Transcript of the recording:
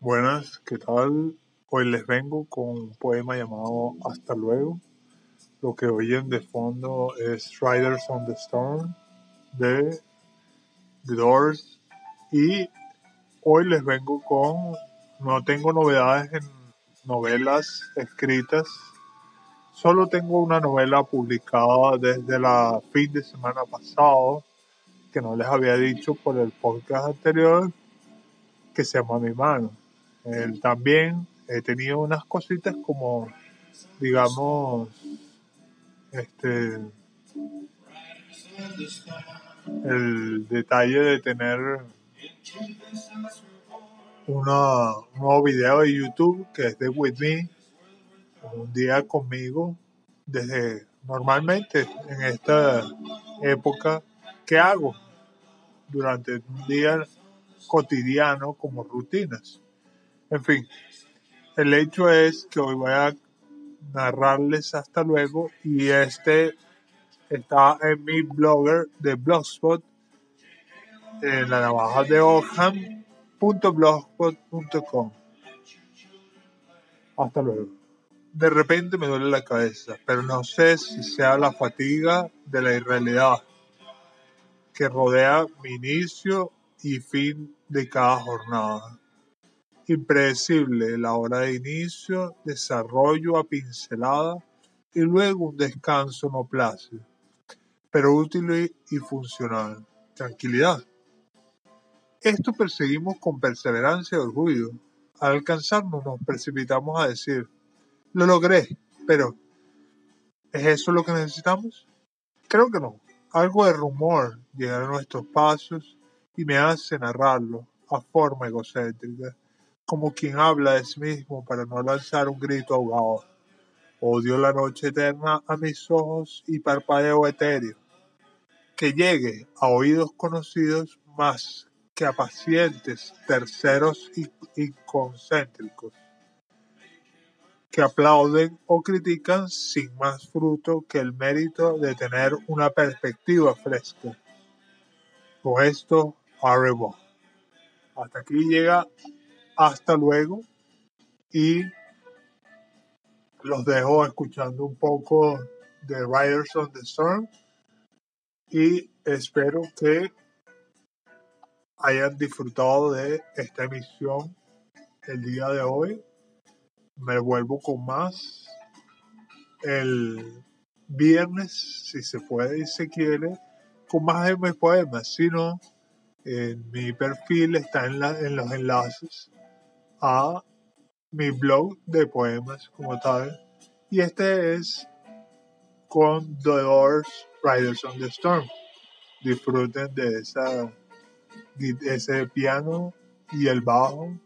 Buenas, ¿qué tal? Hoy les vengo con un poema llamado Hasta luego. Lo que oyen de fondo es Riders on the Storm de The Doors. Y hoy les vengo con, no tengo novedades en novelas escritas, solo tengo una novela publicada desde la fin de semana pasado, que no les había dicho por el podcast anterior, que se llama Mi Mano también he tenido unas cositas como, digamos, este, el detalle de tener una, un nuevo video de YouTube que es de With Me, un día conmigo, desde normalmente en esta época, ¿qué hago? Durante un día cotidiano como rutinas. En fin, el hecho es que hoy voy a narrarles hasta luego y este está en mi blogger de Blogspot en la navaja de Oldham.blogspot.com. Hasta luego. De repente me duele la cabeza, pero no sé si sea la fatiga de la irrealidad que rodea mi inicio y fin de cada jornada impredecible la hora de inicio, desarrollo a pincelada y luego un descanso no plácido, pero útil y funcional. Tranquilidad. Esto perseguimos con perseverancia y orgullo. Al alcanzarnos nos precipitamos a decir, lo logré, pero ¿es eso lo que necesitamos? Creo que no. Algo de rumor llega a nuestros pasos y me hace narrarlo a forma egocéntrica como quien habla de sí mismo para no lanzar un grito ahogado. Odio la noche eterna a mis ojos y parpadeo etéreo. Que llegue a oídos conocidos más que a pacientes terceros y, concéntricos, que aplauden o critican sin más fruto que el mérito de tener una perspectiva fresca. Con esto, arriba. Hasta aquí llega hasta luego y los dejo escuchando un poco de Riders on the Storm y espero que hayan disfrutado de esta emisión el día de hoy. Me vuelvo con más el viernes, si se puede y se quiere, con más de mis poemas. Si no, en mi perfil está en, en los enlaces a mi blog de poemas como tal. Y este es con The Doors Riders on the Storm. Disfruten de esa ese piano y el bajo.